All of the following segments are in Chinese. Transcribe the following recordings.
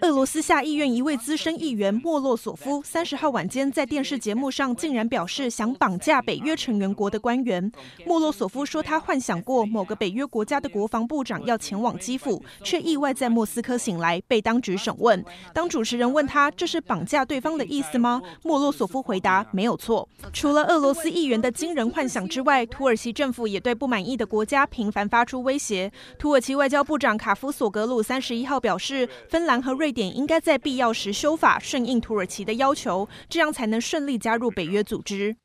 俄罗斯下议院一位资深议员莫洛索夫三十号晚间在电视节目上竟然表示想绑架北约成员国的官员。莫洛索夫说他幻想过某个北约国家的国防部长要前往基辅，却意外在莫斯科醒来，被当局审问。当主持人问他这是绑架对方的意思吗？莫洛索夫回答没有错。除了俄罗斯议员的惊人幻想之外，土耳其政府也对不满意的国家频繁发出威胁。土耳其外交部长卡夫索格鲁三十一号表示。芬兰和瑞典应该在必要时修法，顺应土耳其的要求，这样才能顺利加入北约组织。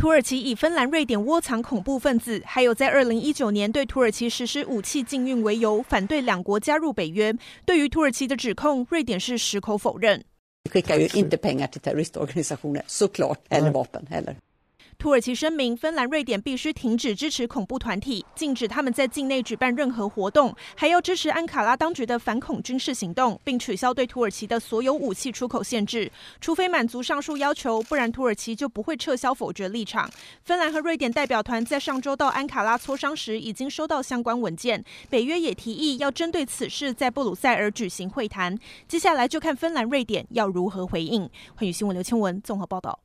土耳其以芬兰、瑞典窝藏恐怖分子，还有在二零一九年对土耳其实施武器禁运为由，反对两国加入北约。对于土耳其的指控，瑞典是矢口否认。土耳其声明，芬兰、瑞典必须停止支持恐怖团体，禁止他们在境内举办任何活动，还要支持安卡拉当局的反恐军事行动，并取消对土耳其的所有武器出口限制，除非满足上述要求，不然土耳其就不会撤销否决立场。芬兰和瑞典代表团在上周到安卡拉磋商时，已经收到相关文件。北约也提议要针对此事在布鲁塞尔举行会谈。接下来就看芬兰、瑞典要如何回应。欢迎新闻刘千文综合报道。